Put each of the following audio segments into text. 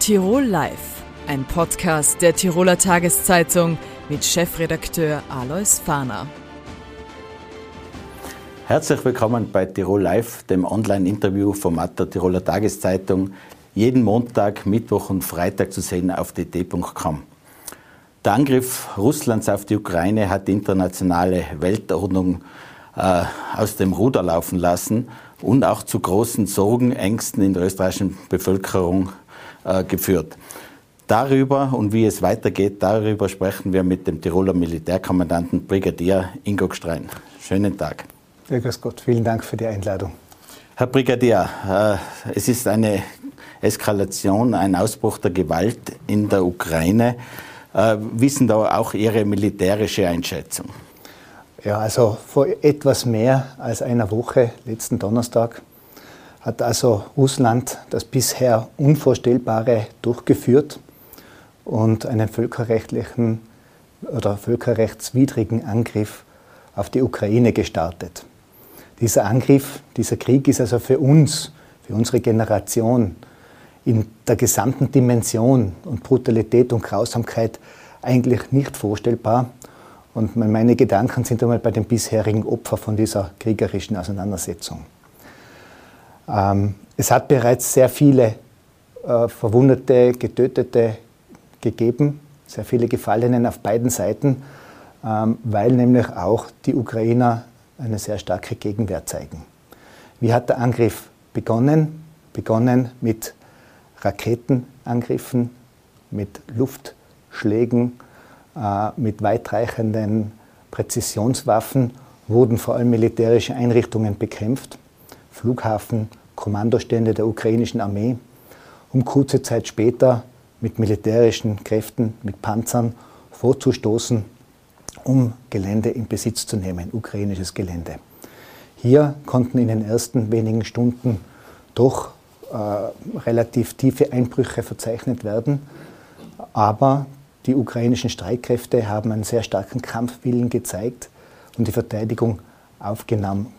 Tirol Live, ein Podcast der Tiroler Tageszeitung mit Chefredakteur Alois Fahner. Herzlich willkommen bei Tirol Live, dem Online-Interview-Format der Tiroler Tageszeitung, jeden Montag, Mittwoch und Freitag zu sehen auf dt.com. Der Angriff Russlands auf die Ukraine hat die internationale Weltordnung äh, aus dem Ruder laufen lassen und auch zu großen Sorgen, Ängsten in der österreichischen Bevölkerung geführt. Darüber und wie es weitergeht, darüber sprechen wir mit dem Tiroler Militärkommandanten Brigadier Ingo Gstrein. Schönen Tag. Ja, grüß Gott, vielen Dank für die Einladung. Herr Brigadier, äh, es ist eine Eskalation, ein Ausbruch der Gewalt in der Ukraine. Äh, wissen da auch Ihre militärische Einschätzung? Ja, also vor etwas mehr als einer Woche, letzten Donnerstag, hat also Russland das bisher Unvorstellbare durchgeführt und einen völkerrechtlichen oder völkerrechtswidrigen Angriff auf die Ukraine gestartet. Dieser Angriff, dieser Krieg ist also für uns, für unsere Generation in der gesamten Dimension und Brutalität und Grausamkeit eigentlich nicht vorstellbar. Und meine Gedanken sind einmal bei den bisherigen Opfern von dieser kriegerischen Auseinandersetzung. Ähm, es hat bereits sehr viele äh, Verwundete, Getötete gegeben, sehr viele Gefallenen auf beiden Seiten, ähm, weil nämlich auch die Ukrainer eine sehr starke Gegenwehr zeigen. Wie hat der Angriff begonnen? Begonnen mit Raketenangriffen, mit Luftschlägen, äh, mit weitreichenden Präzisionswaffen wurden vor allem militärische Einrichtungen bekämpft. Flughafen, Kommandostände der ukrainischen Armee, um kurze Zeit später mit militärischen Kräften, mit Panzern vorzustoßen, um Gelände in Besitz zu nehmen, ukrainisches Gelände. Hier konnten in den ersten wenigen Stunden doch äh, relativ tiefe Einbrüche verzeichnet werden, aber die ukrainischen Streitkräfte haben einen sehr starken Kampfwillen gezeigt und die Verteidigung aufgenommen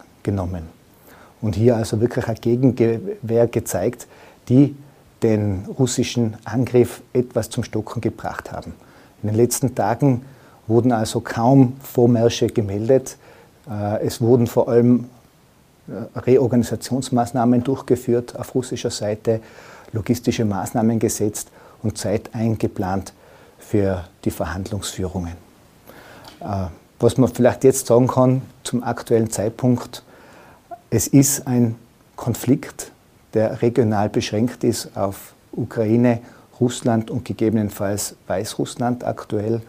und hier also wirklich eine Gegenwehr gezeigt, die den russischen Angriff etwas zum Stocken gebracht haben. In den letzten Tagen wurden also kaum Vormärsche gemeldet. Äh, es wurden vor allem äh, Reorganisationsmaßnahmen durchgeführt auf russischer Seite, logistische Maßnahmen gesetzt und Zeit eingeplant für die Verhandlungsführungen. Äh, was man vielleicht jetzt sagen kann zum aktuellen Zeitpunkt, es ist ein Konflikt, der regional beschränkt ist auf Ukraine, Russland und gegebenenfalls Weißrussland aktuell.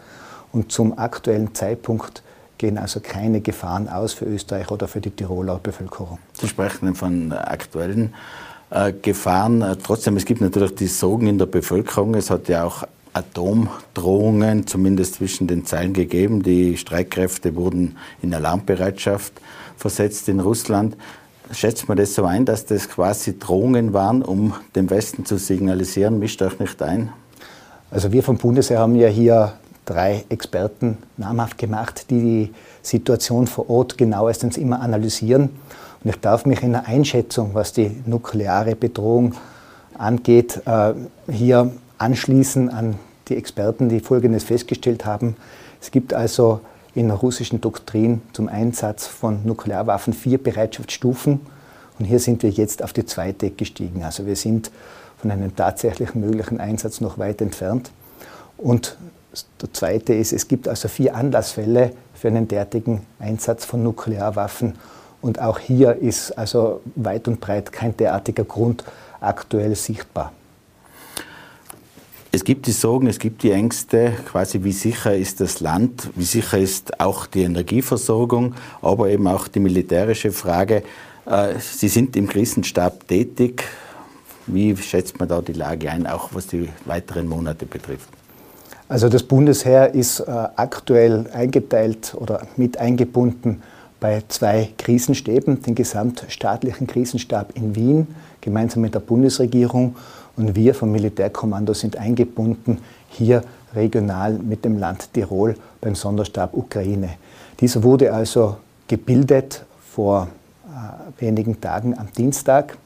Und zum aktuellen Zeitpunkt gehen also keine Gefahren aus für Österreich oder für die Tiroler Bevölkerung. Sie sprechen von aktuellen äh, Gefahren. Trotzdem, es gibt natürlich die Sorgen in der Bevölkerung. Es hat ja auch Atomdrohungen, zumindest zwischen den Zeilen gegeben. Die Streitkräfte wurden in Alarmbereitschaft versetzt in Russland. Schätzt man das so ein, dass das quasi Drohungen waren, um dem Westen zu signalisieren, mischt euch nicht ein? Also wir vom Bundesheer haben ja hier drei Experten namhaft gemacht, die die Situation vor Ort genauestens immer analysieren. Und ich darf mich in der Einschätzung, was die nukleare Bedrohung angeht, äh, hier anschließen an die Experten, die Folgendes festgestellt haben. Es gibt also in der russischen Doktrin zum Einsatz von Nuklearwaffen vier Bereitschaftsstufen. Und hier sind wir jetzt auf die zweite gestiegen. Also wir sind von einem tatsächlich möglichen Einsatz noch weit entfernt. Und der zweite ist, es gibt also vier Anlassfälle für einen derartigen Einsatz von Nuklearwaffen. Und auch hier ist also weit und breit kein derartiger Grund aktuell sichtbar. Es gibt die Sorgen, es gibt die Ängste, quasi wie sicher ist das Land, wie sicher ist auch die Energieversorgung, aber eben auch die militärische Frage. Äh, Sie sind im Krisenstab tätig. Wie schätzt man da die Lage ein, auch was die weiteren Monate betrifft? Also das Bundesheer ist äh, aktuell eingeteilt oder mit eingebunden bei zwei Krisenstäben, den gesamtstaatlichen Krisenstab in Wien, gemeinsam mit der Bundesregierung und wir vom Militärkommando sind eingebunden hier regional mit dem Land Tirol beim Sonderstab Ukraine. Dieser wurde also gebildet vor äh, wenigen Tagen am Dienstag,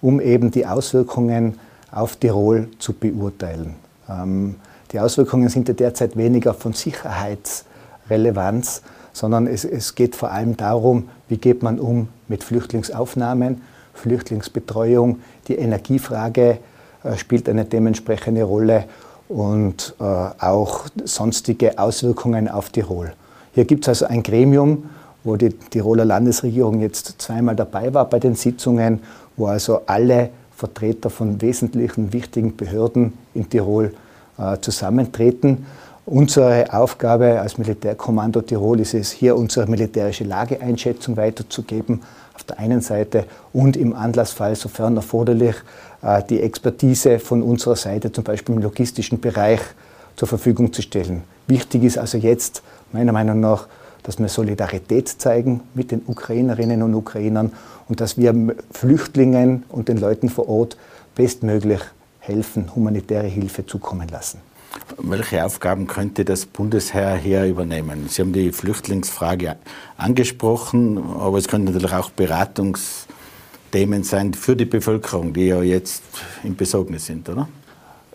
um eben die Auswirkungen auf Tirol zu beurteilen. Ähm, die Auswirkungen sind ja derzeit weniger von Sicherheitsrelevanz, sondern es, es geht vor allem darum, wie geht man um mit Flüchtlingsaufnahmen, Flüchtlingsbetreuung. Die Energiefrage spielt eine dementsprechende Rolle und äh, auch sonstige Auswirkungen auf Tirol. Hier gibt es also ein Gremium, wo die Tiroler Landesregierung jetzt zweimal dabei war bei den Sitzungen, wo also alle Vertreter von wesentlichen, wichtigen Behörden in Tirol äh, zusammentreten. Unsere Aufgabe als Militärkommando Tirol ist es, hier unsere militärische Lageeinschätzung weiterzugeben, auf der einen Seite und im Anlassfall, sofern erforderlich, äh, die Expertise von unserer Seite, zum Beispiel im logistischen Bereich, zur Verfügung zu stellen. Wichtig ist also jetzt, meiner Meinung nach, dass wir Solidarität zeigen mit den Ukrainerinnen und Ukrainern und dass wir Flüchtlingen und den Leuten vor Ort bestmöglich helfen, humanitäre Hilfe zukommen lassen. Welche Aufgaben könnte das Bundesheer hier übernehmen? Sie haben die Flüchtlingsfrage angesprochen, aber es könnten natürlich auch Beratungsthemen sein für die Bevölkerung, die ja jetzt in Besorgnis sind, oder?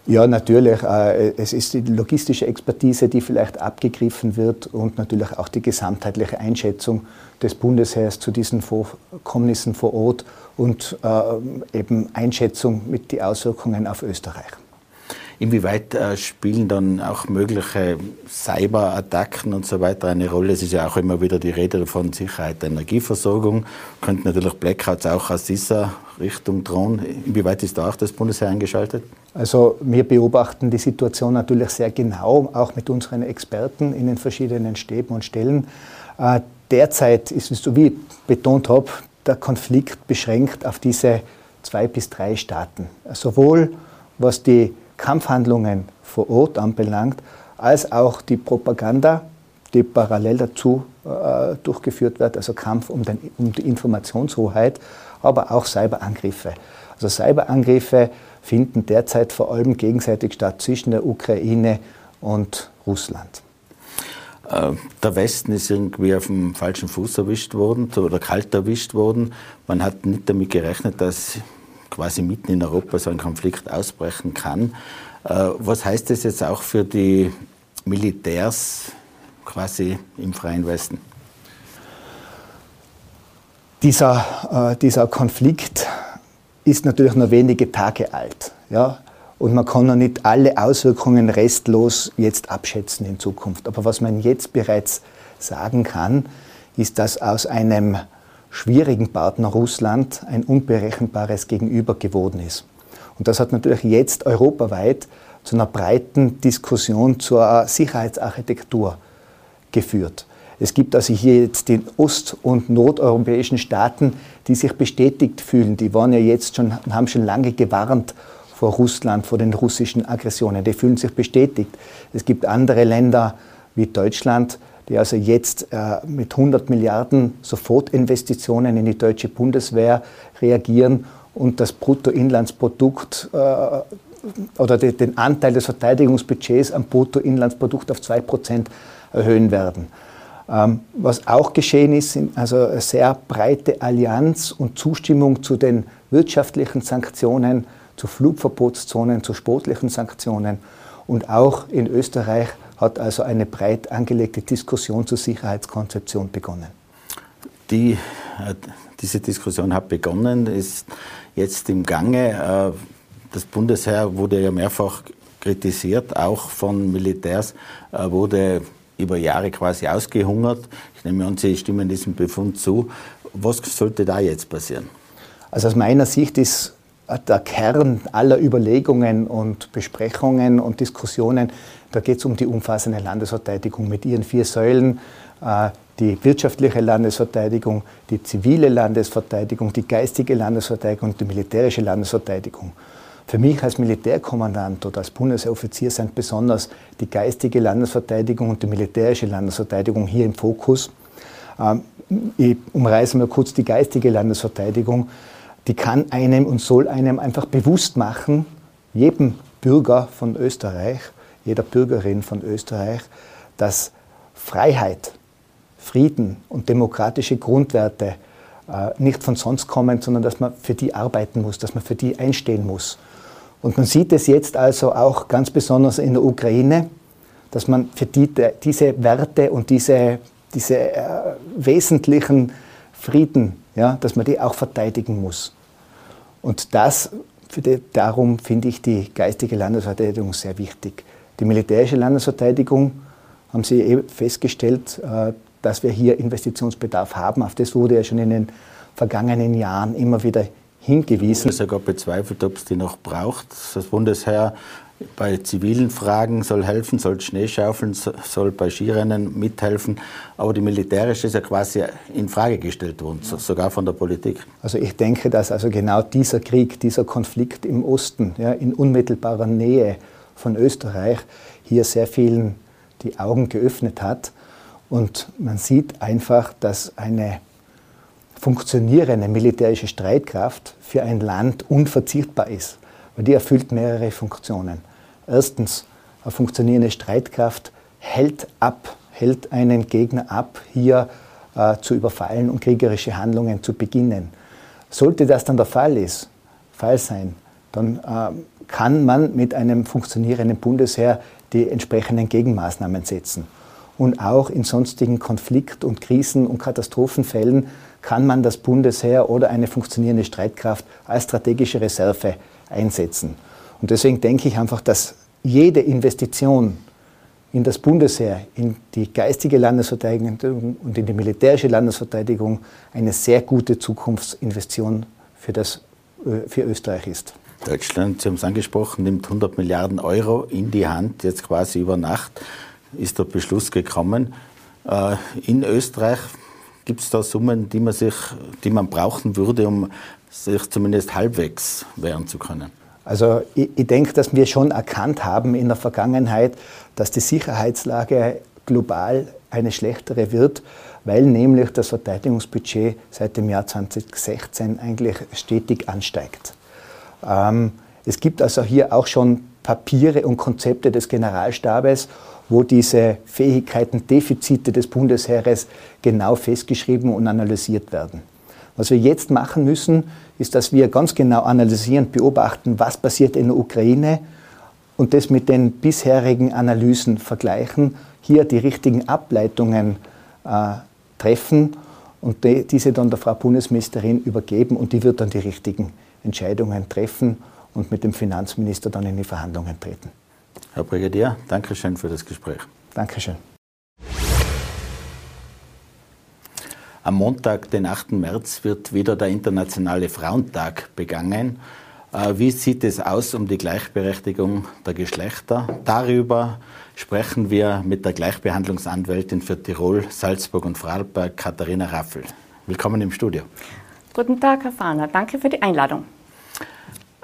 Ja, natürlich. Äh, es ist die logistische Expertise, die vielleicht abgegriffen wird und natürlich auch die gesamtheitliche Einschätzung des Bundesheers zu diesen Vorkommnissen vor Ort und äh, eben Einschätzung mit den Auswirkungen auf Österreich. Inwieweit äh, spielen dann auch mögliche Cyberattacken und so weiter eine Rolle? Es ist ja auch immer wieder die Rede von Sicherheit der Energieversorgung. Könnten natürlich Blackouts auch aus dieser Richtung drohen. Inwieweit ist da auch das Bundesheer eingeschaltet? Also wir beobachten die Situation natürlich sehr genau, auch mit unseren Experten in den verschiedenen Stäben und Stellen. Äh, derzeit ist es, so wie ich betont habe, der Konflikt beschränkt auf diese zwei bis drei Staaten. Sowohl was die Kampfhandlungen vor Ort anbelangt, als auch die Propaganda, die parallel dazu äh, durchgeführt wird, also Kampf um, den, um die Informationshoheit, aber auch Cyberangriffe. Also Cyberangriffe finden derzeit vor allem gegenseitig statt zwischen der Ukraine und Russland. Äh, der Westen ist irgendwie auf dem falschen Fuß erwischt worden oder kalt erwischt worden. Man hat nicht damit gerechnet, dass quasi mitten in Europa so ein Konflikt ausbrechen kann. Äh, was heißt das jetzt auch für die Militärs quasi im Freien Westen? Dieser, äh, dieser Konflikt ist natürlich nur wenige Tage alt. Ja? Und man kann noch nicht alle Auswirkungen restlos jetzt abschätzen in Zukunft. Aber was man jetzt bereits sagen kann, ist, dass aus einem schwierigen Partner Russland ein unberechenbares Gegenüber geworden ist. Und das hat natürlich jetzt europaweit zu einer breiten Diskussion zur Sicherheitsarchitektur geführt. Es gibt also hier jetzt die ost- und nordeuropäischen Staaten, die sich bestätigt fühlen. Die waren ja jetzt schon, haben schon lange gewarnt vor Russland, vor den russischen Aggressionen. Die fühlen sich bestätigt. Es gibt andere Länder wie Deutschland, die also jetzt äh, mit 100 Milliarden Sofortinvestitionen in die deutsche Bundeswehr reagieren und das Bruttoinlandsprodukt äh, oder de, den Anteil des Verteidigungsbudgets am Bruttoinlandsprodukt auf 2% erhöhen werden. Ähm, was auch geschehen ist, sind also eine sehr breite Allianz und Zustimmung zu den wirtschaftlichen Sanktionen, zu Flugverbotszonen, zu sportlichen Sanktionen. Und auch in Österreich hat also eine breit angelegte Diskussion zur Sicherheitskonzeption begonnen. Die, äh, diese Diskussion hat begonnen, ist jetzt im Gange. Äh, das Bundesheer wurde ja mehrfach kritisiert, auch von Militärs, äh, wurde über Jahre quasi ausgehungert. Ich nehme an, Sie stimmen diesem Befund zu. Was sollte da jetzt passieren? Also aus meiner Sicht ist der Kern aller Überlegungen und Besprechungen und Diskussionen, da geht es um die umfassende Landesverteidigung mit ihren vier Säulen, äh, die wirtschaftliche Landesverteidigung, die zivile Landesverteidigung, die geistige Landesverteidigung und die militärische Landesverteidigung. Für mich als Militärkommandant oder als Bundesoffizier sind besonders die geistige Landesverteidigung und die militärische Landesverteidigung hier im Fokus. Ähm, ich umreiße mal kurz die geistige Landesverteidigung die kann einem und soll einem einfach bewusst machen, jedem Bürger von Österreich, jeder Bürgerin von Österreich, dass Freiheit, Frieden und demokratische Grundwerte äh, nicht von sonst kommen, sondern dass man für die arbeiten muss, dass man für die einstehen muss. Und man sieht es jetzt also auch ganz besonders in der Ukraine, dass man für die, diese Werte und diese, diese äh, wesentlichen Frieden, ja, dass man die auch verteidigen muss. Und das, die, darum finde ich die geistige Landesverteidigung sehr wichtig. Die militärische Landesverteidigung haben Sie eh festgestellt, äh, dass wir hier Investitionsbedarf haben. Auf das wurde ja schon in den vergangenen Jahren immer wieder hingewiesen. Es ist sogar bezweifelt, ob es die noch braucht. Das Bundesheer bei zivilen Fragen soll helfen, soll Schnee schaufeln, soll bei Skirennen mithelfen. Aber die militärische ist ja quasi in Frage gestellt worden, sogar von der Politik. Also ich denke, dass also genau dieser Krieg, dieser Konflikt im Osten, ja, in unmittelbarer Nähe von Österreich, hier sehr vielen die Augen geöffnet hat. Und man sieht einfach, dass eine funktionierende militärische Streitkraft für ein Land unverzichtbar ist, weil die erfüllt mehrere Funktionen. Erstens, eine funktionierende Streitkraft hält ab, hält einen Gegner ab, hier äh, zu überfallen und kriegerische Handlungen zu beginnen. Sollte das dann der Fall, ist, Fall sein, dann äh, kann man mit einem funktionierenden Bundesheer die entsprechenden Gegenmaßnahmen setzen. Und auch in sonstigen Konflikt- und Krisen- und Katastrophenfällen kann man das Bundesheer oder eine funktionierende Streitkraft als strategische Reserve einsetzen. Und deswegen denke ich einfach, dass jede Investition in das Bundesheer, in die geistige Landesverteidigung und in die militärische Landesverteidigung eine sehr gute Zukunftsinvestition für, das, äh, für Österreich ist. Deutschland, Sie haben es angesprochen, nimmt 100 Milliarden Euro in die Hand, jetzt quasi über Nacht ist der Beschluss gekommen. Äh, in Österreich Gibt es da Summen, die man, sich, die man brauchen würde, um sich zumindest halbwegs wehren zu können? Also ich, ich denke, dass wir schon erkannt haben in der Vergangenheit, dass die Sicherheitslage global eine schlechtere wird, weil nämlich das Verteidigungsbudget seit dem Jahr 2016 eigentlich stetig ansteigt. Ähm, es gibt also hier auch schon Papiere und Konzepte des Generalstabes, wo diese Fähigkeiten, Defizite des Bundesheeres genau festgeschrieben und analysiert werden. Was wir jetzt machen müssen, ist, dass wir ganz genau analysieren, beobachten, was passiert in der Ukraine und das mit den bisherigen Analysen vergleichen, hier die richtigen Ableitungen äh, treffen und die, diese dann der Frau Bundesministerin übergeben und die wird dann die richtigen Entscheidungen treffen und mit dem Finanzminister dann in die Verhandlungen treten. Herr Brigadier, danke schön für das Gespräch. Dankeschön. Am Montag, den 8. März, wird wieder der Internationale Frauentag begangen. Äh, wie sieht es aus um die Gleichberechtigung der Geschlechter? Darüber sprechen wir mit der Gleichbehandlungsanwältin für Tirol, Salzburg und Vorarlberg, Katharina Raffel. Willkommen im Studio. Guten Tag, Herr Fahner. Danke für die Einladung.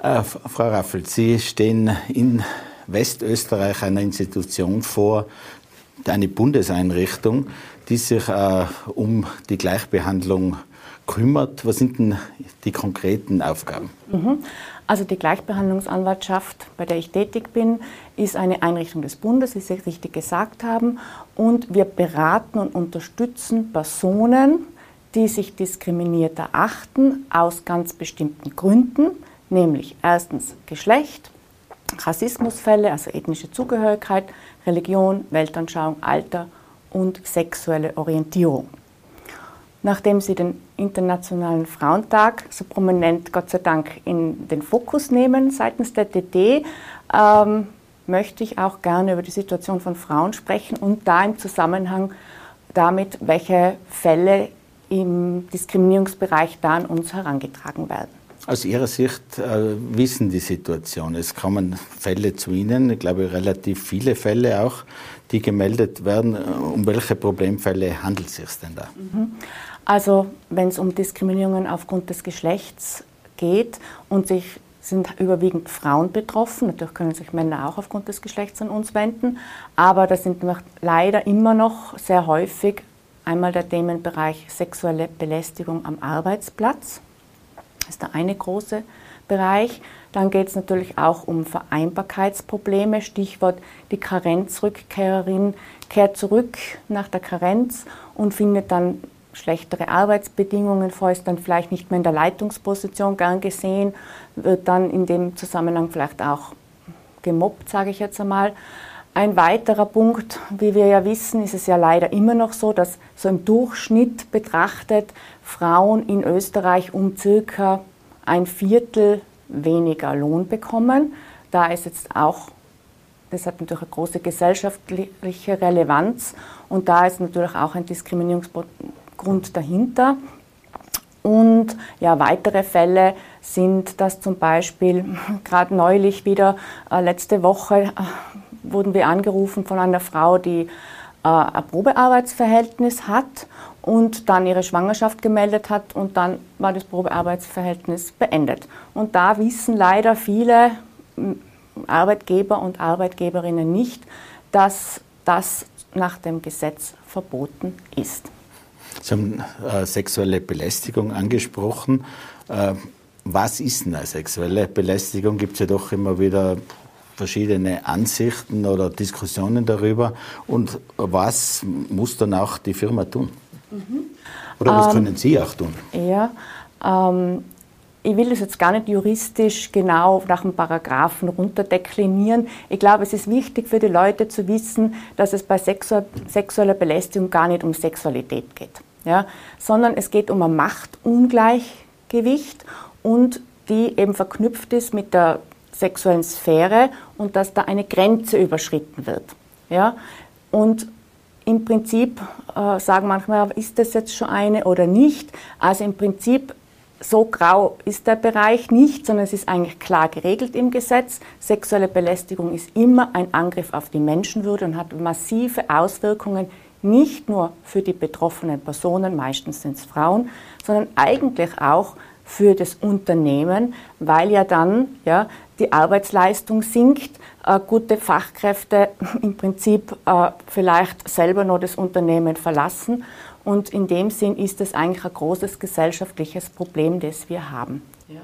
Äh, Frau Raffel, Sie stehen in Westösterreich einer Institution vor, eine Bundeseinrichtung, die sich äh, um die Gleichbehandlung kümmert. Was sind denn die konkreten Aufgaben? Mhm. Also die Gleichbehandlungsanwaltschaft, bei der ich tätig bin, ist eine Einrichtung des Bundes, wie Sie richtig gesagt haben. Und wir beraten und unterstützen Personen, die sich diskriminiert erachten, aus ganz bestimmten Gründen, nämlich erstens Geschlecht, Rassismusfälle, also ethnische Zugehörigkeit, Religion, Weltanschauung, Alter und sexuelle Orientierung. Nachdem Sie den Internationalen Frauentag so prominent, Gott sei Dank, in den Fokus nehmen seitens der DD, ähm, möchte ich auch gerne über die Situation von Frauen sprechen und da im Zusammenhang damit, welche Fälle im Diskriminierungsbereich da an uns herangetragen werden. Aus Ihrer Sicht äh, wissen die Situation. Es kommen Fälle zu Ihnen, ich glaube relativ viele Fälle auch, die gemeldet werden. Um welche Problemfälle handelt es sich denn da? Mhm. Also wenn es um Diskriminierungen aufgrund des Geschlechts geht und sich sind überwiegend Frauen betroffen. Natürlich können sich Männer auch aufgrund des Geschlechts an uns wenden, aber das sind leider immer noch sehr häufig einmal der Themenbereich sexuelle Belästigung am Arbeitsplatz das ist der eine große Bereich. Dann geht es natürlich auch um Vereinbarkeitsprobleme. Stichwort die Karenzrückkehrerin kehrt zurück nach der Karenz und findet dann schlechtere Arbeitsbedingungen vor, ist dann vielleicht nicht mehr in der Leitungsposition gern gesehen, wird dann in dem Zusammenhang vielleicht auch gemobbt, sage ich jetzt einmal. Ein weiterer Punkt, wie wir ja wissen, ist es ja leider immer noch so, dass so im Durchschnitt betrachtet Frauen in Österreich um circa ein Viertel weniger Lohn bekommen. Da ist jetzt auch, das hat natürlich eine große gesellschaftliche Relevanz und da ist natürlich auch ein Diskriminierungsgrund dahinter. Und ja, weitere Fälle sind, dass zum Beispiel gerade neulich wieder äh, letzte Woche äh, wurden wir angerufen von einer Frau, die äh, ein Probearbeitsverhältnis hat und dann ihre Schwangerschaft gemeldet hat und dann war das Probearbeitsverhältnis beendet. Und da wissen leider viele Arbeitgeber und Arbeitgeberinnen nicht, dass das nach dem Gesetz verboten ist. Sie haben äh, sexuelle Belästigung angesprochen. Äh, was ist eine sexuelle Belästigung? Gibt es ja doch immer wieder verschiedene Ansichten oder Diskussionen darüber. Und was muss dann auch die Firma tun? Mhm. Oder was ähm, können Sie auch tun? Ja, ähm, ich will das jetzt gar nicht juristisch genau nach dem Paragraphen runterdeklinieren. Ich glaube, es ist wichtig für die Leute zu wissen, dass es bei sexueller Belästigung gar nicht um Sexualität geht, ja, sondern es geht um ein Machtungleichgewicht und die eben verknüpft ist mit der sexuellen Sphäre und dass da eine Grenze überschritten wird. Ja? Und im Prinzip äh, sagen manchmal, ist das jetzt schon eine oder nicht? Also im Prinzip so grau ist der Bereich nicht, sondern es ist eigentlich klar geregelt im Gesetz. Sexuelle Belästigung ist immer ein Angriff auf die Menschenwürde und hat massive Auswirkungen nicht nur für die betroffenen Personen, meistens sind es Frauen, sondern eigentlich auch für das Unternehmen, weil ja dann ja, die Arbeitsleistung sinkt, äh, gute Fachkräfte im Prinzip äh, vielleicht selber nur das Unternehmen verlassen. Und in dem Sinn ist es eigentlich ein großes gesellschaftliches Problem, das wir haben. Ja.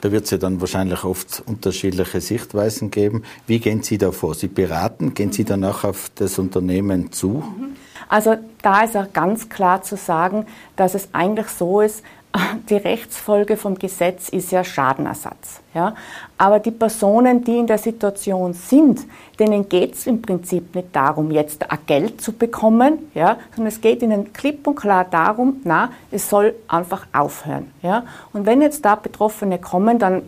Da wird es ja dann wahrscheinlich oft unterschiedliche Sichtweisen geben. Wie gehen Sie da vor? Sie beraten, gehen Sie danach auf das Unternehmen zu? Mhm. Also da ist auch ganz klar zu sagen, dass es eigentlich so ist, die Rechtsfolge vom Gesetz ist ja Schadenersatz. Ja? Aber die Personen, die in der Situation sind, denen geht es im Prinzip nicht darum, jetzt Geld zu bekommen, ja? sondern es geht ihnen klipp und klar darum, na, es soll einfach aufhören. Ja? Und wenn jetzt da Betroffene kommen, dann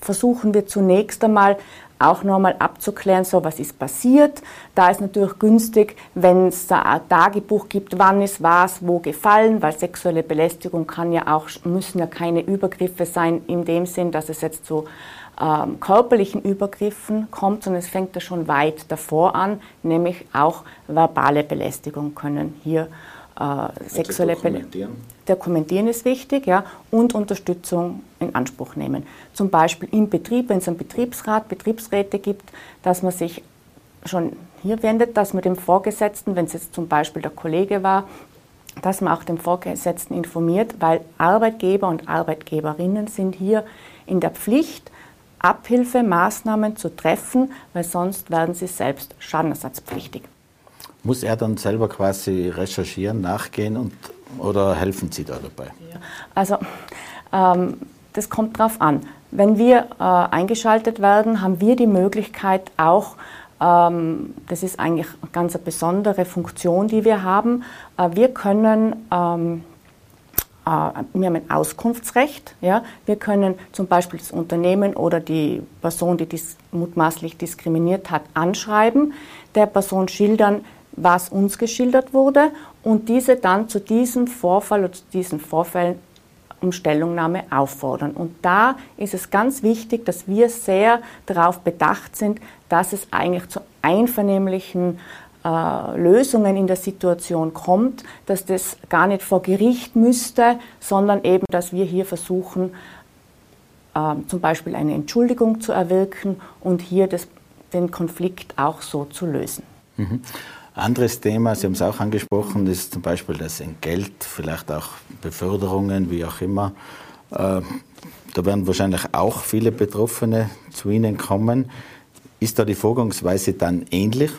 versuchen wir zunächst einmal auch nochmal abzuklären, so was ist passiert. Da ist natürlich günstig, wenn es ein Tagebuch gibt, wann ist was, wo gefallen, weil sexuelle Belästigung kann ja auch, müssen ja keine Übergriffe sein in dem Sinn, dass es jetzt zu ähm, körperlichen Übergriffen kommt, sondern es fängt ja schon weit davor an, nämlich auch verbale Belästigung können hier äh, sexuelle dokumentieren. dokumentieren ist wichtig, ja, und Unterstützung in Anspruch nehmen. Zum Beispiel im Betrieb, wenn es einen Betriebsrat, Betriebsräte gibt, dass man sich schon hier wendet, dass man dem Vorgesetzten, wenn es jetzt zum Beispiel der Kollege war, dass man auch den Vorgesetzten informiert, weil Arbeitgeber und Arbeitgeberinnen sind hier in der Pflicht, Abhilfemaßnahmen zu treffen, weil sonst werden sie selbst schadenersatzpflichtig. Muss er dann selber quasi recherchieren, nachgehen und, oder helfen Sie da dabei? Also ähm, das kommt darauf an. Wenn wir äh, eingeschaltet werden, haben wir die Möglichkeit auch, ähm, das ist eigentlich eine ganz besondere Funktion, die wir haben, äh, wir können ähm, äh, wir haben ein Auskunftsrecht. Ja? Wir können zum Beispiel das Unternehmen oder die Person, die dies mutmaßlich diskriminiert hat, anschreiben, der Person schildern, was uns geschildert wurde und diese dann zu diesem Vorfall oder zu diesen Vorfällen um Stellungnahme auffordern. Und da ist es ganz wichtig, dass wir sehr darauf bedacht sind, dass es eigentlich zu einvernehmlichen äh, Lösungen in der Situation kommt, dass das gar nicht vor Gericht müsste, sondern eben, dass wir hier versuchen, äh, zum Beispiel eine Entschuldigung zu erwirken und hier das, den Konflikt auch so zu lösen. Mhm. Anderes Thema, Sie haben es auch angesprochen, ist zum Beispiel das Entgelt, vielleicht auch Beförderungen, wie auch immer. Äh, da werden wahrscheinlich auch viele Betroffene zu Ihnen kommen. Ist da die Vorgangsweise dann ähnlich?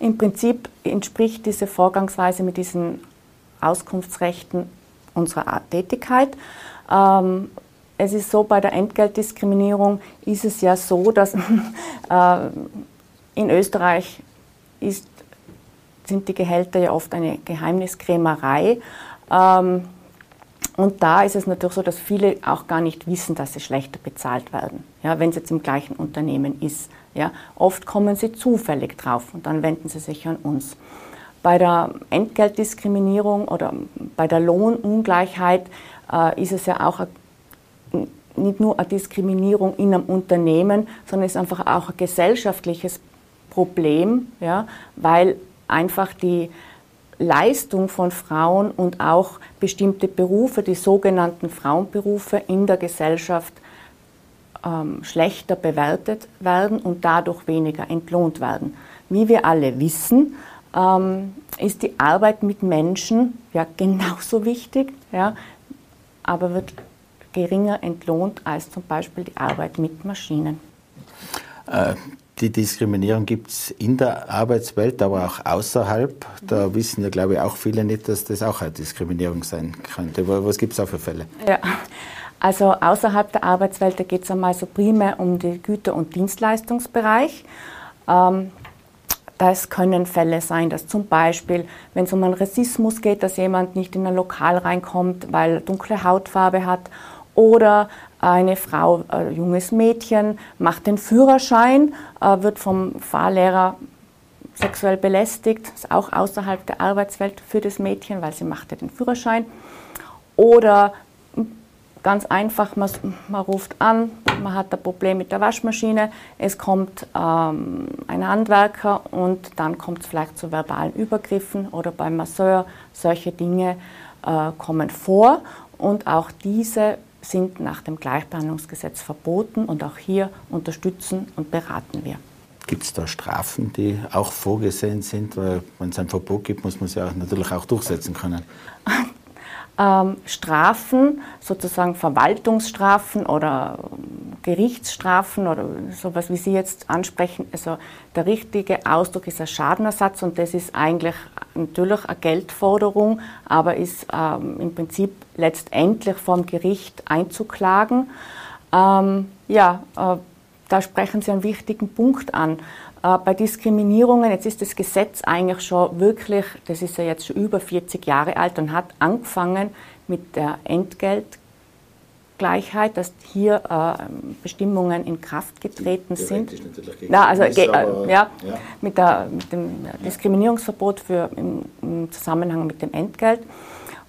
Im Prinzip entspricht diese Vorgangsweise mit diesen Auskunftsrechten unserer Tätigkeit. Ähm, es ist so, bei der Entgeltdiskriminierung ist es ja so, dass äh, in Österreich ist, sind die Gehälter ja oft eine Geheimniskrämerei. Ähm, und da ist es natürlich so, dass viele auch gar nicht wissen, dass sie schlechter bezahlt werden, ja, wenn es jetzt im gleichen Unternehmen ist. Ja. Oft kommen sie zufällig drauf und dann wenden sie sich an uns. Bei der Entgeltdiskriminierung oder bei der Lohnungleichheit äh, ist es ja auch nicht nur eine Diskriminierung in einem Unternehmen, sondern es ist einfach auch ein gesellschaftliches Problem, ja, weil einfach die Leistung von Frauen und auch bestimmte Berufe, die sogenannten Frauenberufe in der Gesellschaft ähm, schlechter bewertet werden und dadurch weniger entlohnt werden. Wie wir alle wissen, ähm, ist die Arbeit mit Menschen ja genauso wichtig, ja, aber wird geringer entlohnt als zum Beispiel die Arbeit mit Maschinen. Äh, die Diskriminierung gibt es in der Arbeitswelt, aber auch außerhalb. Da wissen ja, glaube ich, auch viele nicht, dass das auch eine Diskriminierung sein könnte. Was gibt es auch für Fälle? Ja. Also außerhalb der Arbeitswelt geht es einmal so primär um den Güter- und Dienstleistungsbereich. Ähm, das können Fälle sein, dass zum Beispiel, wenn es um einen Rassismus geht, dass jemand nicht in ein Lokal reinkommt, weil er dunkle Hautfarbe hat oder eine Frau, ein junges Mädchen, macht den Führerschein, äh, wird vom Fahrlehrer sexuell belästigt, ist auch außerhalb der Arbeitswelt für das Mädchen, weil sie macht ja den Führerschein. Oder ganz einfach, man, man, ruft an, man hat ein Problem mit der Waschmaschine, es kommt ähm, ein Handwerker und dann kommt es vielleicht zu verbalen Übergriffen oder beim Masseur. Solche Dinge äh, kommen vor und auch diese sind nach dem Gleichbehandlungsgesetz verboten und auch hier unterstützen und beraten wir. Gibt es da Strafen, die auch vorgesehen sind? Weil wenn es ein Verbot gibt, muss man es ja natürlich auch durchsetzen können. ähm, Strafen, sozusagen Verwaltungsstrafen oder ähm, Gerichtsstrafen oder sowas, wie Sie jetzt ansprechen. Also der richtige Ausdruck ist ein Schadenersatz und das ist eigentlich natürlich eine Geldforderung, aber ist ähm, im Prinzip letztendlich vom Gericht einzuklagen. Ähm, ja, äh, da sprechen Sie einen wichtigen Punkt an. Äh, bei Diskriminierungen, jetzt ist das Gesetz eigentlich schon wirklich, das ist ja jetzt schon über 40 Jahre alt und hat angefangen mit der Entgeltgleichheit, dass hier äh, Bestimmungen in Kraft getreten sind. Na, also, äh, ja, ja, Mit, der, mit dem Diskriminierungsverbot für, im, im Zusammenhang mit dem Entgelt.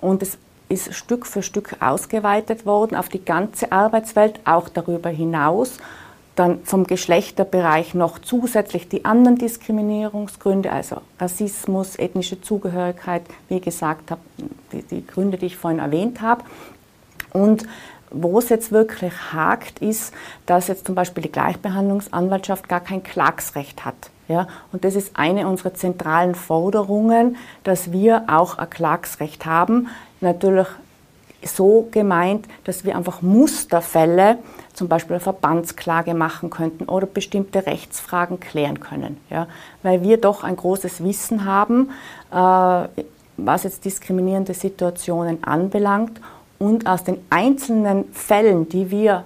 Und es ist Stück für Stück ausgeweitet worden auf die ganze Arbeitswelt, auch darüber hinaus dann vom Geschlechterbereich noch zusätzlich die anderen Diskriminierungsgründe, also Rassismus, ethnische Zugehörigkeit, wie gesagt habe, die, die Gründe, die ich vorhin erwähnt habe. Und wo es jetzt wirklich hakt, ist, dass jetzt zum Beispiel die Gleichbehandlungsanwaltschaft gar kein Klagsrecht hat. Ja, und das ist eine unserer zentralen Forderungen, dass wir auch ein Klagsrecht haben. Natürlich so gemeint, dass wir einfach Musterfälle zum Beispiel eine Verbandsklage machen könnten oder bestimmte Rechtsfragen klären können. Ja? Weil wir doch ein großes Wissen haben, äh, was jetzt diskriminierende Situationen anbelangt und aus den einzelnen Fällen, die wir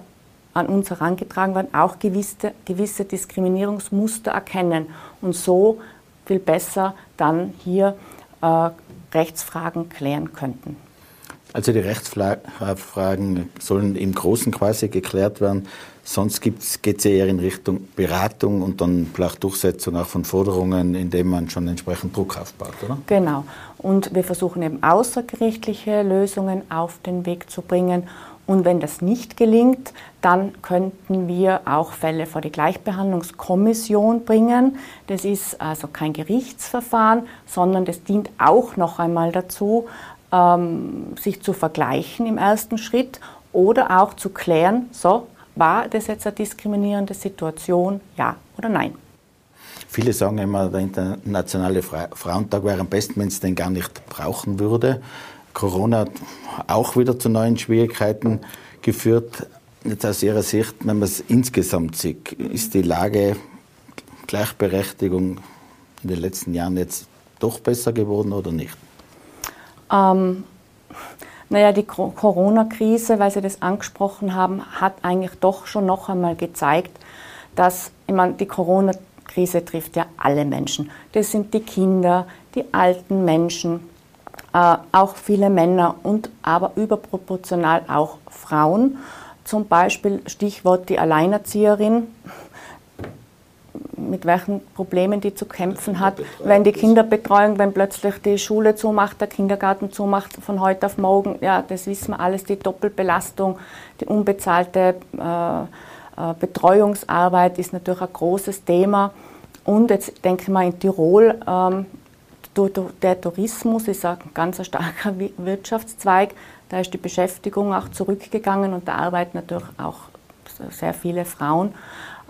an uns herangetragen werden, auch gewisse, gewisse Diskriminierungsmuster erkennen und so viel besser dann hier äh, Rechtsfragen klären könnten. Also die Rechtsfragen sollen im Großen quasi geklärt werden. Sonst geht es eher in Richtung Beratung und dann vielleicht Durchsetzung auch von Forderungen, indem man schon entsprechend Druck aufbaut, oder? Genau. Und wir versuchen eben außergerichtliche Lösungen auf den Weg zu bringen. Und wenn das nicht gelingt, dann könnten wir auch Fälle vor die Gleichbehandlungskommission bringen. Das ist also kein Gerichtsverfahren, sondern das dient auch noch einmal dazu, ähm, sich zu vergleichen im ersten Schritt oder auch zu klären, so, war das jetzt eine diskriminierende Situation, ja oder nein? Viele sagen immer, der Internationale Frauentag wäre am besten, wenn es den gar nicht brauchen würde. Corona hat auch wieder zu neuen Schwierigkeiten geführt. Jetzt aus Ihrer Sicht, wenn man es insgesamt sieht, ist die Lage Gleichberechtigung in den letzten Jahren jetzt doch besser geworden oder nicht? Ähm, naja, die Corona-Krise, weil Sie das angesprochen haben, hat eigentlich doch schon noch einmal gezeigt, dass ich meine, die Corona-Krise trifft ja alle Menschen. Das sind die Kinder, die alten Menschen, äh, auch viele Männer und aber überproportional auch Frauen. Zum Beispiel Stichwort die Alleinerzieherin, mit welchen Problemen die zu kämpfen hat, wenn die Kinderbetreuung, wenn plötzlich die Schule zumacht, der Kindergarten zumacht von heute auf morgen, ja, das wissen wir alles, die Doppelbelastung, die unbezahlte äh, äh, Betreuungsarbeit ist natürlich ein großes Thema. Und jetzt denke ich mal in Tirol, ähm, der Tourismus ist ein ganz starker Wirtschaftszweig. Da ist die Beschäftigung auch zurückgegangen und da arbeiten natürlich auch sehr viele Frauen.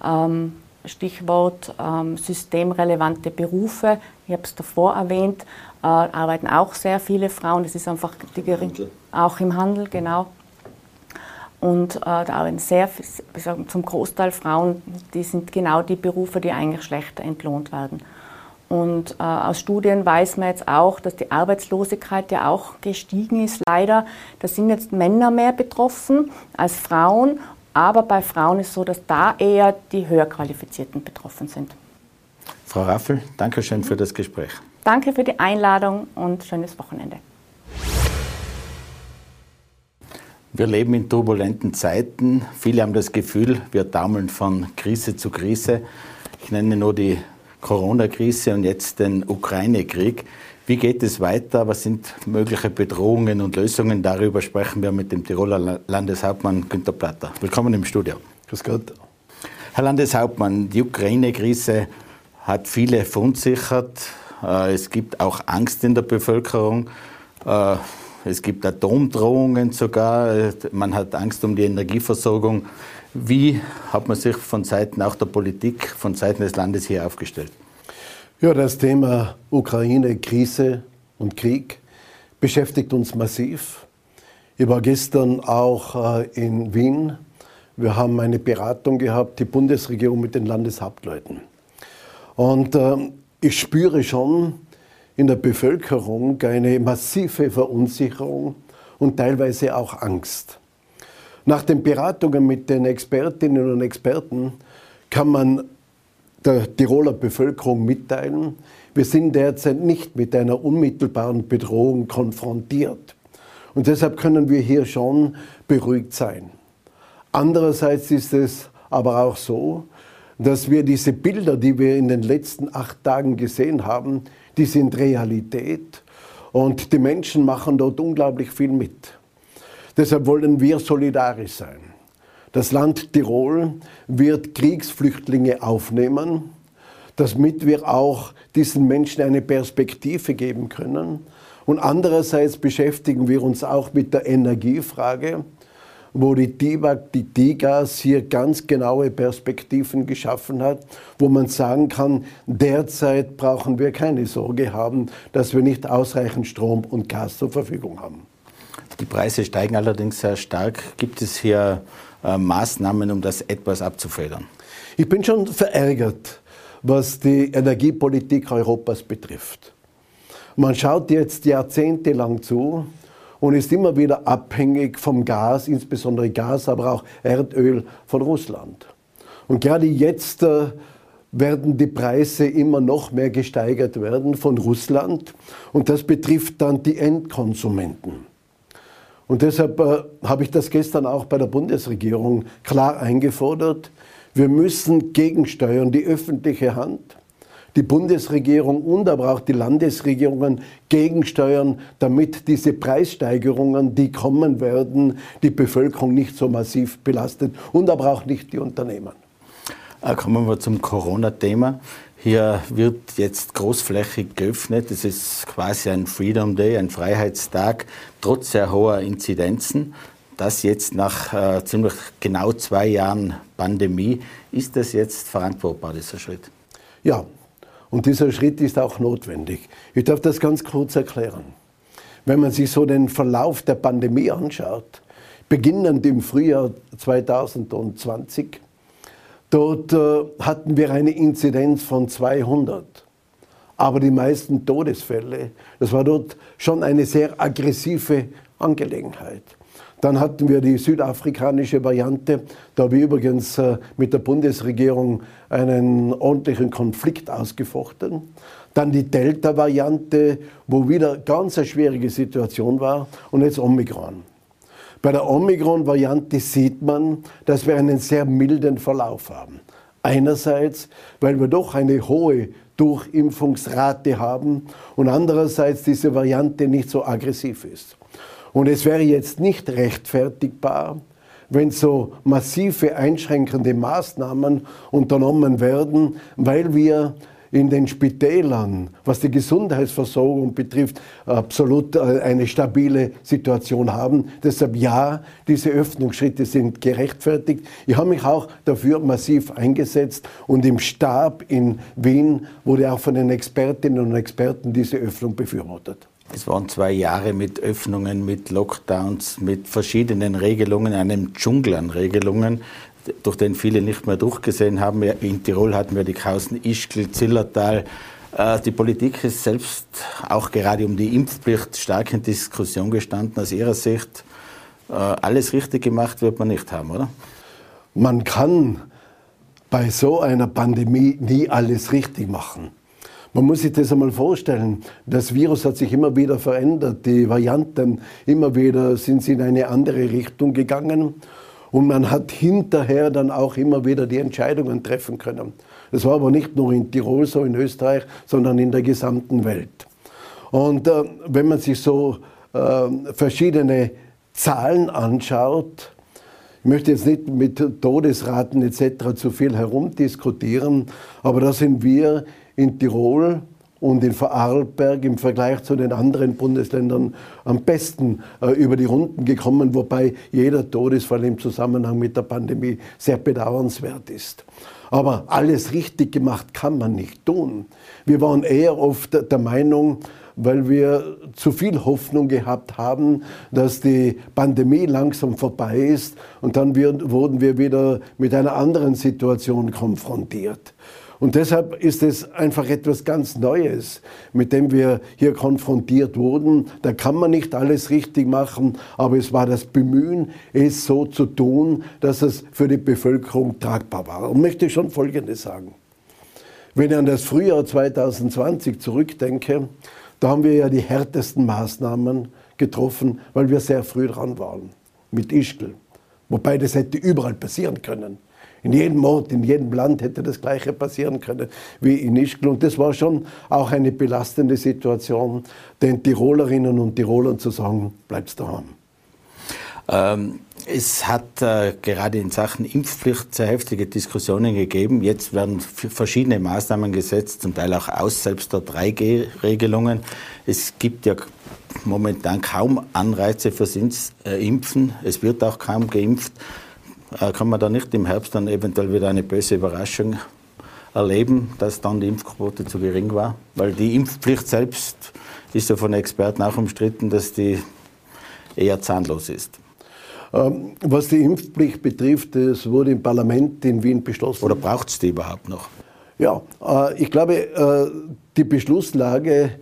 Ähm, Stichwort ähm, systemrelevante Berufe. Ich habe es davor erwähnt, äh, arbeiten auch sehr viele Frauen. Das ist einfach die gering, auch im Handel, genau. Und äh, da arbeiten sehr, zum Großteil Frauen, die sind genau die Berufe, die eigentlich schlechter entlohnt werden. Und äh, aus Studien weiß man jetzt auch, dass die Arbeitslosigkeit ja auch gestiegen ist, leider. Da sind jetzt Männer mehr betroffen als Frauen. Aber bei Frauen ist es so, dass da eher die höher qualifizierten betroffen sind. Frau Raffel, danke schön für das Gespräch. Danke für die Einladung und schönes Wochenende. Wir leben in turbulenten Zeiten. Viele haben das Gefühl, wir taumeln von Krise zu Krise. Ich nenne nur die Corona-Krise und jetzt den Ukraine-Krieg. Wie geht es weiter? Was sind mögliche Bedrohungen und Lösungen? Darüber sprechen wir mit dem Tiroler Landeshauptmann Günter Platter. Willkommen im Studio. Grüß Gott. Herr Landeshauptmann, die Ukraine-Krise hat viele verunsichert. Äh, es gibt auch Angst in der Bevölkerung. Äh, es gibt Atomdrohungen sogar. Man hat Angst um die Energieversorgung. Wie hat man sich von Seiten auch der Politik, von Seiten des Landes hier aufgestellt? Ja, das Thema Ukraine, Krise und Krieg beschäftigt uns massiv. Ich war gestern auch äh, in Wien. Wir haben eine Beratung gehabt, die Bundesregierung mit den Landeshauptleuten. Und äh, ich spüre schon in der Bevölkerung eine massive Verunsicherung und teilweise auch Angst. Nach den Beratungen mit den Expertinnen und Experten kann man der Tiroler Bevölkerung mitteilen, wir sind derzeit nicht mit einer unmittelbaren Bedrohung konfrontiert. Und deshalb können wir hier schon beruhigt sein. Andererseits ist es aber auch so, dass wir diese Bilder, die wir in den letzten acht Tagen gesehen haben, die sind Realität und die Menschen machen dort unglaublich viel mit. Deshalb wollen wir solidarisch sein. Das Land Tirol wird Kriegsflüchtlinge aufnehmen, damit wir auch diesen Menschen eine Perspektive geben können. Und andererseits beschäftigen wir uns auch mit der Energiefrage, wo die TIWAG, die TIGAS hier ganz genaue Perspektiven geschaffen hat, wo man sagen kann, derzeit brauchen wir keine Sorge haben, dass wir nicht ausreichend Strom und Gas zur Verfügung haben. Die Preise steigen allerdings sehr stark. Gibt es hier äh, Maßnahmen, um das etwas abzufedern? Ich bin schon verärgert, was die Energiepolitik Europas betrifft. Man schaut jetzt jahrzehntelang zu und ist immer wieder abhängig vom Gas, insbesondere Gas, aber auch Erdöl von Russland. Und gerade jetzt äh, werden die Preise immer noch mehr gesteigert werden von Russland und das betrifft dann die Endkonsumenten. Und deshalb äh, habe ich das gestern auch bei der Bundesregierung klar eingefordert. Wir müssen gegensteuern, die öffentliche Hand, die Bundesregierung und aber auch die Landesregierungen gegensteuern, damit diese Preissteigerungen, die kommen werden, die Bevölkerung nicht so massiv belastet und aber auch nicht die Unternehmen. Äh, kommen wir zum Corona-Thema. Hier wird jetzt großflächig geöffnet. Es ist quasi ein Freedom Day, ein Freiheitstag, trotz sehr hoher Inzidenzen. Das jetzt nach äh, ziemlich genau zwei Jahren Pandemie, ist das jetzt verantwortbar, dieser Schritt? Ja, und dieser Schritt ist auch notwendig. Ich darf das ganz kurz erklären. Wenn man sich so den Verlauf der Pandemie anschaut, beginnend im Frühjahr 2020, Dort äh, hatten wir eine Inzidenz von 200. aber die meisten Todesfälle, das war dort schon eine sehr aggressive Angelegenheit. Dann hatten wir die südafrikanische Variante. Da ich übrigens äh, mit der Bundesregierung einen ordentlichen Konflikt ausgefochten. Dann die Delta-Variante, wo wieder ganz eine schwierige Situation war. Und jetzt Omikron. Bei der Omikron-Variante sieht man, dass wir einen sehr milden Verlauf haben. Einerseits, weil wir doch eine hohe Durchimpfungsrate haben und andererseits diese Variante nicht so aggressiv ist. Und es wäre jetzt nicht rechtfertigbar, wenn so massive einschränkende Maßnahmen unternommen werden, weil wir in den Spitälern, was die Gesundheitsversorgung betrifft, absolut äh, eine stabile Situation haben. Deshalb ja, diese Öffnungsschritte sind gerechtfertigt. Ich habe mich auch dafür massiv eingesetzt und im Stab in Wien wurde auch von den Expertinnen und Experten diese Öffnung befürwortet. Es waren zwei Jahre mit Öffnungen, mit Lockdowns, mit verschiedenen Regelungen, einem Dschungel an Regelungen, durch den viele nicht mehr durchgesehen haben. In Tirol hatten wir die Kausen Ischgl, Zillertal. Äh, die Politik ist selbst auch gerade um die Impfpflicht stark in Diskussion gestanden. Aus Ihrer Sicht, äh, alles richtig gemacht wird man nicht haben, oder? Man kann bei so einer Pandemie nie alles richtig machen. Man muss sich das einmal vorstellen. Das Virus hat sich immer wieder verändert. Die Varianten, immer wieder sind sie in eine andere Richtung gegangen. Und man hat hinterher dann auch immer wieder die Entscheidungen treffen können. Das war aber nicht nur in Tirol so, in Österreich, sondern in der gesamten Welt. Und äh, wenn man sich so äh, verschiedene Zahlen anschaut, ich möchte jetzt nicht mit Todesraten etc. zu viel herumdiskutieren, aber da sind wir in Tirol und in Vorarlberg im Vergleich zu den anderen Bundesländern am besten äh, über die Runden gekommen, wobei jeder Todesfall im Zusammenhang mit der Pandemie sehr bedauernswert ist. Aber alles richtig gemacht kann man nicht tun. Wir waren eher oft der Meinung, weil wir zu viel Hoffnung gehabt haben, dass die Pandemie langsam vorbei ist und dann wurden wir wieder mit einer anderen Situation konfrontiert. Und deshalb ist es einfach etwas ganz Neues, mit dem wir hier konfrontiert wurden. Da kann man nicht alles richtig machen, aber es war das Bemühen, es so zu tun, dass es für die Bevölkerung tragbar war. Und möchte schon Folgendes sagen. Wenn ich an das Frühjahr 2020 zurückdenke, da haben wir ja die härtesten Maßnahmen getroffen, weil wir sehr früh dran waren mit Ischgl. Wobei das hätte überall passieren können. In jedem Ort, in jedem Land hätte das Gleiche passieren können wie in Ischgl. Und das war schon auch eine belastende Situation, den Tirolerinnen und Tirolern zu sagen, bleibst daheim. Ähm, es hat äh, gerade in Sachen Impfpflicht sehr heftige Diskussionen gegeben. Jetzt werden verschiedene Maßnahmen gesetzt, zum Teil auch aus selbst der 3G-Regelungen. Es gibt ja momentan kaum Anreize fürs äh, Impfen. Es wird auch kaum geimpft. Äh, kann man da nicht im Herbst dann eventuell wieder eine böse Überraschung erleben, dass dann die Impfquote zu gering war? Weil die Impfpflicht selbst ist ja von Experten auch umstritten, dass die eher zahnlos ist. Ähm, was die Impfpflicht betrifft, es wurde im Parlament in Wien beschlossen. Oder braucht es die überhaupt noch? Ja, äh, ich glaube, äh, die Beschlusslage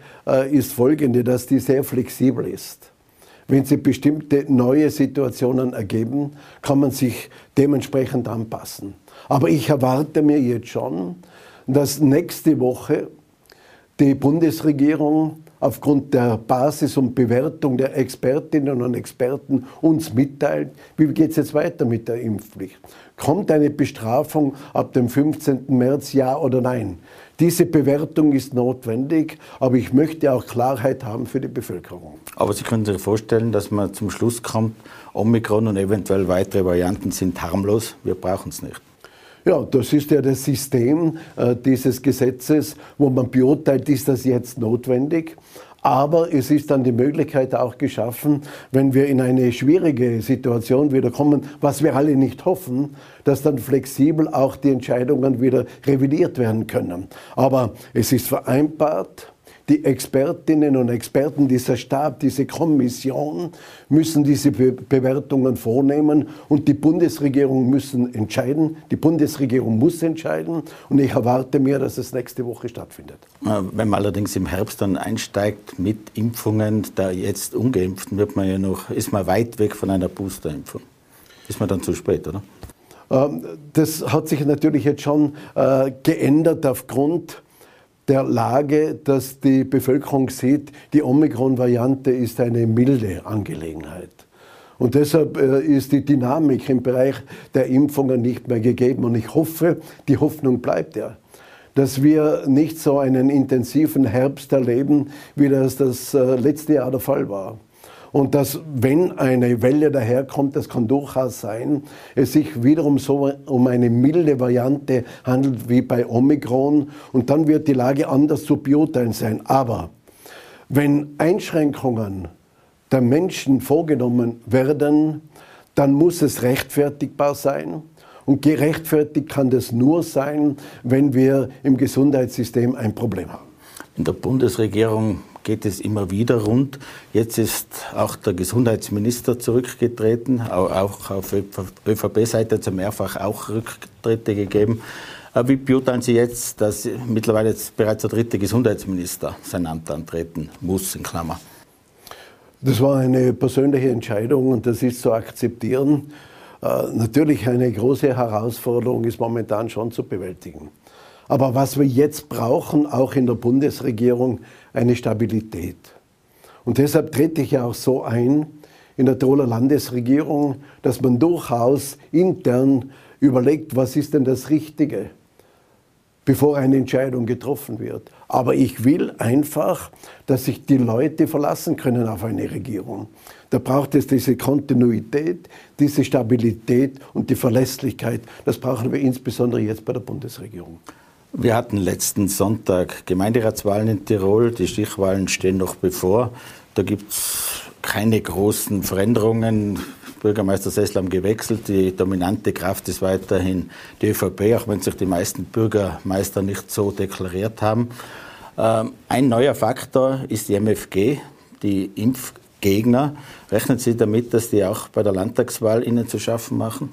ist folgende, dass die sehr flexibel ist. Wenn sich bestimmte neue Situationen ergeben, kann man sich dementsprechend anpassen. Aber ich erwarte mir jetzt schon, dass nächste Woche die Bundesregierung aufgrund der Basis und Bewertung der Expertinnen und Experten uns mitteilt, wie geht es jetzt weiter mit der Impfpflicht. Kommt eine Bestrafung ab dem 15. März, ja oder nein? Diese Bewertung ist notwendig, aber ich möchte auch Klarheit haben für die Bevölkerung. Aber Sie können sich vorstellen, dass man zum Schluss kommt, Omikron und eventuell weitere Varianten sind harmlos, wir brauchen es nicht. Ja, das ist ja das System äh, dieses Gesetzes, wo man beurteilt, ist das jetzt notwendig. Aber es ist dann die Möglichkeit auch geschaffen, wenn wir in eine schwierige Situation wieder kommen, was wir alle nicht hoffen, dass dann flexibel auch die Entscheidungen wieder revidiert werden können. Aber es ist vereinbart, Die Expertinnen und Experten, dieser Stab, diese Kommission müssen diese Be Bewertungen vornehmen und die Bundesregierung müssen entscheiden. Die Bundesregierung muss entscheiden und ich erwarte mir, dass es nächste Woche stattfindet. Wenn man allerdings im Herbst dann einsteigt mit Impfungen, da jetzt ungeimpften wird man ja noch, ist man weit weg von einer Boosterimpfung. Ist man dann zu spät, oder? Ähm, das hat sich natürlich jetzt schon äh, geändert aufgrund der Lage, dass die Bevölkerung sieht, die Omikron-Variante ist eine milde Angelegenheit. Und deshalb äh, ist die Dynamik im Bereich der Impfungen nicht mehr gegeben. Und ich hoffe, die Hoffnung bleibt ja, dass wir nicht so einen intensiven Herbst erleben, wie das das äh, letzte Jahr der Fall war. Und dass, wenn eine Welle daherkommt, das kann durchaus sein, es sich wiederum so um eine milde Variante handelt wie bei Omikron. Und dann wird die Lage anders zu beurteilen sein. Aber wenn Einschränkungen der Menschen vorgenommen werden, dann muss es rechtfertigbar sein. Und gerechtfertigt kann das nur sein, wenn wir im Gesundheitssystem ein Problem haben. In der Bundesregierung geht es immer wieder rund. Jetzt ist auch der Gesundheitsminister zurückgetreten, auch auf ÖVP-Seite hat es mehrfach auch Rücktritte gegeben. Wie beurteilen Sie jetzt, dass mittlerweile jetzt bereits der dritte Gesundheitsminister sein Amt antreten muss, in Klammer? Das war eine persönliche Entscheidung und das ist zu akzeptieren. Äh, natürlich eine große Herausforderung ist momentan schon zu bewältigen. Aber was wir jetzt brauchen, auch in der Bundesregierung, eine Stabilität. Und deshalb trete ich ja auch so ein in der Tiroler Landesregierung, dass man durchaus intern überlegt, was ist denn das Richtige, bevor eine Entscheidung getroffen wird. Aber ich will einfach, dass sich die Leute verlassen können auf eine Regierung. Da braucht es diese Kontinuität, diese Stabilität und die Verlässlichkeit. Das brauchen wir insbesondere jetzt bei der Bundesregierung. Wir hatten letzten Sonntag Gemeinderatswahlen in Tirol. Die Stichwahlen stehen noch bevor. Da gibt es keine großen Veränderungen. Bürgermeister haben gewechselt. Die dominante Kraft ist weiterhin die ÖVP, auch wenn sich die meisten Bürgermeister nicht so deklariert haben. Ähm, ein neuer Faktor ist die MFG, die Impfgegner. Rechnen Sie damit, dass die auch bei der Landtagswahl Ihnen zu schaffen machen?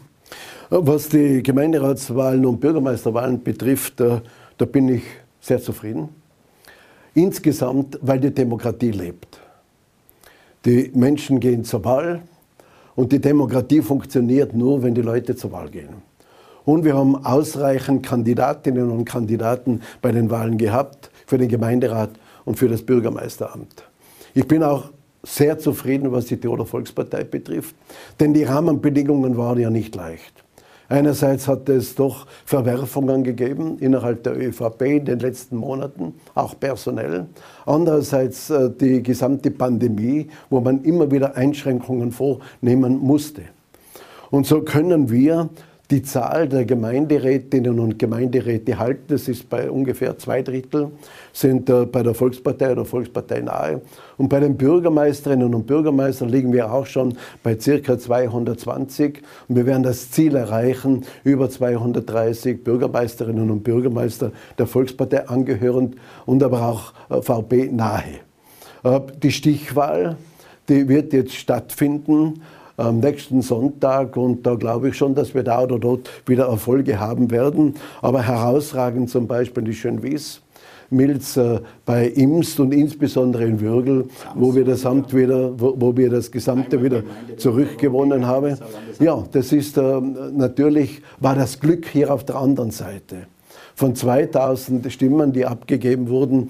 Was die Gemeinderatswahlen und Bürgermeisterwahlen betrifft, da, da bin ich sehr zufrieden. Insgesamt, weil die Demokratie lebt. Die Menschen gehen zur Wahl und die Demokratie funktioniert nur, wenn die Leute zur Wahl gehen. Und wir haben ausreichend Kandidatinnen und Kandidaten bei den Wahlen gehabt für den Gemeinderat und für das Bürgermeisteramt. Ich bin auch sehr zufrieden, was die Tiroler Volkspartei betrifft, denn die Rahmenbedingungen waren ja nicht leicht. Einerseits hat es doch Verwerfungen gegeben innerhalb der ÖVP in den letzten Monaten, auch personell. Andererseits äh, die gesamte Pandemie, wo man immer wieder Einschränkungen vornehmen musste. Und so können wir die Zahl der Gemeinderätinnen und Gemeinderäte halten. Das ist bei ungefähr zwei Drittel, sind äh, bei der Volkspartei oder Volkspartei nahe. Und bei den Bürgermeisterinnen und Bürgermeistern liegen wir auch schon bei circa 220. Und wir werden das Ziel erreichen, über 230 Bürgermeisterinnen und Bürgermeister der Volkspartei angehörend und aber auch äh, VP nahe. Äh, die Stichwahl, die wird jetzt stattfinden am nächsten Sonntag und da glaube ich schon, dass wir da oder dort wieder Erfolge haben werden. Aber herausragend zum Beispiel die Schönwies. Milz äh, bei Imst und insbesondere in Würgel, wo wir das Amt wieder, wo, wo wir das Gesamte wieder zurückgewonnen haben. Ja, das ist äh, natürlich, war das Glück hier auf der anderen Seite. Von 2000 Stimmen, die abgegeben wurden,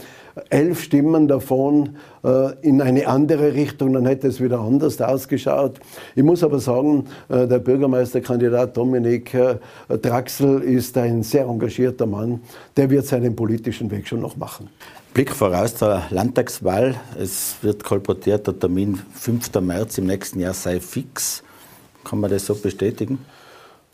elf Stimmen davon äh, in eine andere Richtung, dann hätte es wieder anders ausgeschaut. Ich muss aber sagen, äh, der Bürgermeisterkandidat Dominik äh, Draxel ist ein sehr engagierter Mann. Der wird seinen politischen Weg schon noch machen. Blick voraus zur Landtagswahl. Es wird kolportiert, der Termin 5. März im nächsten Jahr sei fix. Kann man das so bestätigen?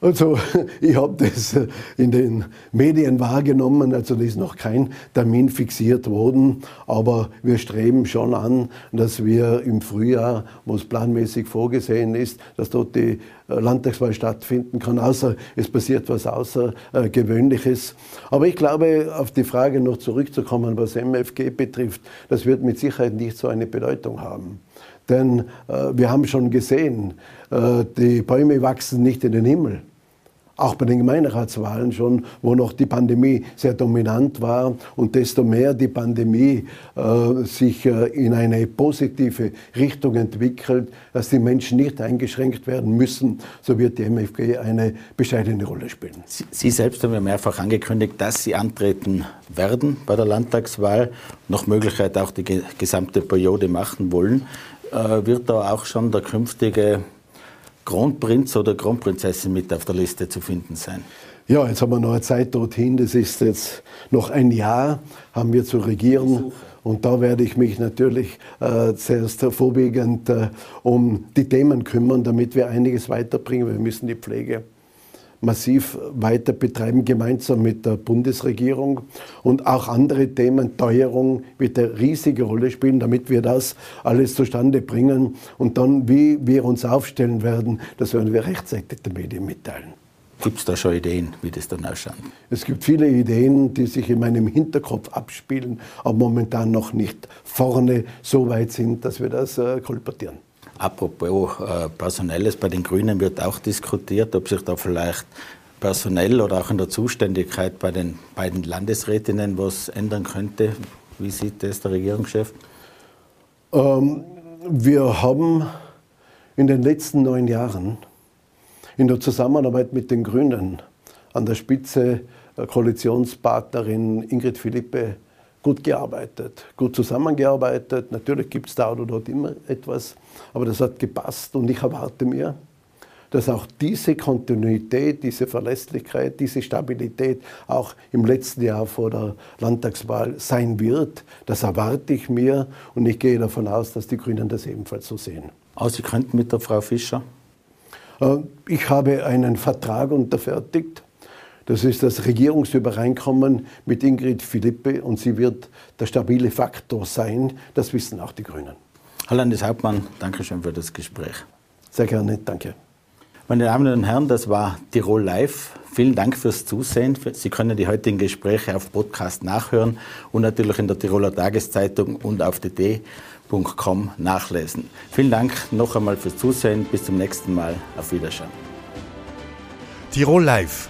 Also ich habe das äh, in den Medien wahrgenommen, also da ist noch kein Termin fixiert worden, aber wir streben schon an, dass wir im Frühjahr, wo es planmäßig vorgesehen ist, dass dort die äh, Landtagswahl stattfinden kann, außer es passiert was Außergewöhnliches. Aber ich glaube, auf die Frage noch zurückzukommen, was MFG betrifft, das wird mit Sicherheit nicht so eine Bedeutung haben. Denn äh, wir haben schon gesehen, äh, die Bäume wachsen nicht in den Himmel auch bei den Gemeinderatswahlen schon, wo noch die Pandemie sehr dominant war und desto mehr die Pandemie äh, sich äh, in eine positive Richtung entwickelt, dass die Menschen nicht eingeschränkt werden müssen, so wird die MFG eine bescheidene Rolle spielen. Sie, Sie selbst haben ja mehrfach angekündigt, dass Sie antreten werden bei der Landtagswahl, nach Möglichkeit auch die gesamte Periode machen wollen. Äh, wird da auch schon der künftige Kronprinz oder Kronprinzessin mit auf der Liste zu finden sein? Ja, jetzt haben wir noch eine Zeit dorthin. Das ist jetzt noch ein Jahr, haben wir zu regieren. Und da werde ich mich natürlich äh, zuerst vorwiegend äh, um die Themen kümmern, damit wir einiges weiterbringen. Wir müssen die Pflege massiv weiter betreiben, gemeinsam mit der Bundesregierung. Und auch andere Themen, Teuerung wird eine riesige Rolle spielen, damit wir das alles zustande bringen. Und dann, wie wir uns aufstellen werden, das werden wir rechtzeitig den Medien mitteilen. Gibt es da schon Ideen, wie das dann ausschaut? Es gibt viele Ideen, die sich in meinem Hinterkopf abspielen, aber momentan noch nicht vorne so weit sind, dass wir das äh, kolportieren. Apropos äh, Personelles, bei den Grünen wird auch diskutiert, ob sich da vielleicht personell oder auch in der Zuständigkeit bei den beiden Landesrätinnen was ändern könnte. Wie sieht das der Regierungschef? Ähm, wir haben in den letzten neun Jahren in der Zusammenarbeit mit den Grünen an der Spitze äh, Koalitionspartnerin Ingrid Philippe gut gearbeitet, gut zusammengearbeitet. Natürlich gibt es da oder dort immer etwas, aber das hat gepasst und ich erwarte mir, dass auch diese Kontinuität, diese Verlässlichkeit, diese Stabilität auch im letzten Jahr vor der Landtagswahl sein wird. Das erwarte ich mir und ich gehe davon aus, dass die Grünen das ebenfalls so sehen. Aber Sie könnten mit der Frau Fischer? Äh, ich habe einen Vertrag unterfertigt das ist das Regierungsübereinkommen mit Ingrid Philippe und sie wird der stabile Faktor sein. Das wissen auch die Grünen. Herr Landeshauptmann, danke schön für das Gespräch. Sehr gerne, danke. Meine Damen und Herren, das war Tirol Live. Vielen Dank fürs Zusehen. Sie können die heutigen Gespräche auf Podcast nachhören und natürlich in der Tiroler Tageszeitung und auf dt.com nachlesen. Vielen Dank noch einmal fürs Zusehen. Bis zum nächsten Mal. Auf Wiedersehen. Tirol Live